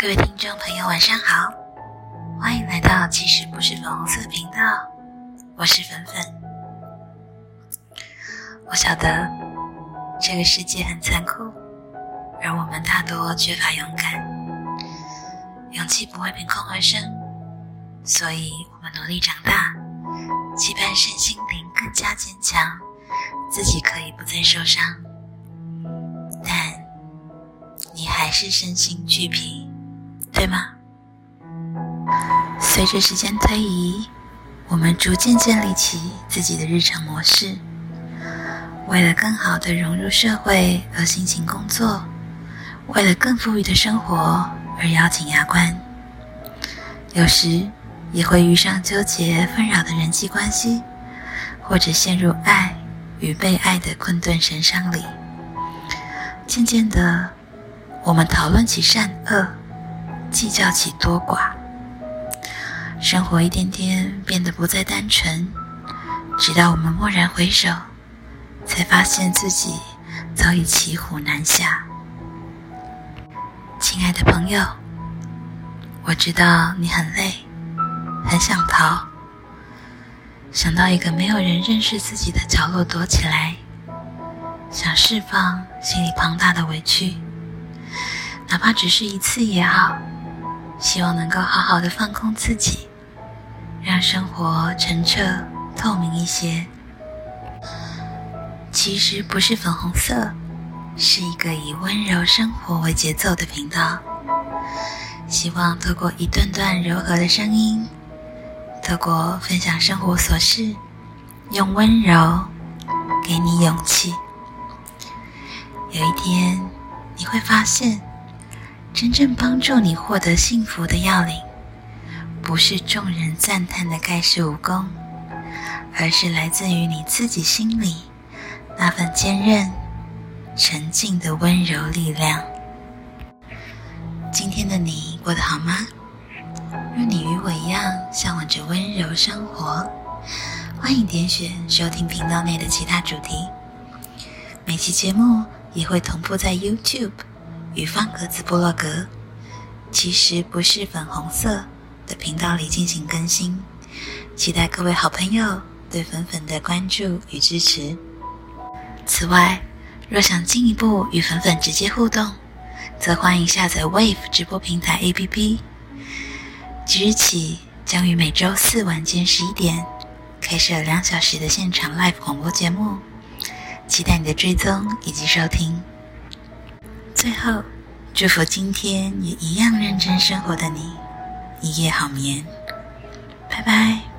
各位听众朋友，晚上好，欢迎来到其实不是粉红色频道，我是粉粉。我晓得这个世界很残酷，而我们大多缺乏勇敢，勇气不会凭空而生，所以我们努力长大，期盼身心灵更加坚强，自己可以不再受伤。但你还是身心俱疲。对吗？随着时间推移，我们逐渐建立起自己的日常模式。为了更好的融入社会而辛勤工作，为了更富裕的生活而咬紧牙关。有时也会遇上纠结纷扰的人际关系，或者陷入爱与被爱的困顿神伤里。渐渐的，我们讨论起善恶。计较起多寡，生活一天天变得不再单纯，直到我们蓦然回首，才发现自己早已骑虎难下。亲爱的朋友，我知道你很累，很想逃，想到一个没有人认识自己的角落躲起来，想释放心里庞大的委屈，哪怕只是一次也好。希望能够好好的放空自己，让生活澄澈透明一些。其实不是粉红色，是一个以温柔生活为节奏的频道。希望透过一段段柔和的声音，透过分享生活琐事，用温柔给你勇气。有一天，你会发现。真正帮助你获得幸福的要领，不是众人赞叹的盖世武功，而是来自于你自己心里那份坚韧、沉静的温柔力量。今天的你过得好吗？若你与我一样向往着温柔生活，欢迎点选收听频道内的其他主题。每期节目也会同步在 YouTube。与方格子部落格，其实不是粉红色的频道里进行更新，期待各位好朋友对粉粉的关注与支持。此外，若想进一步与粉粉直接互动，则欢迎下载 Wave 直播平台 APP。即日起将于每周四晚间十一点开设两小时的现场 Live 广播节目，期待你的追踪以及收听。最后，祝福今天也一样认真生活的你，一夜好眠，拜拜。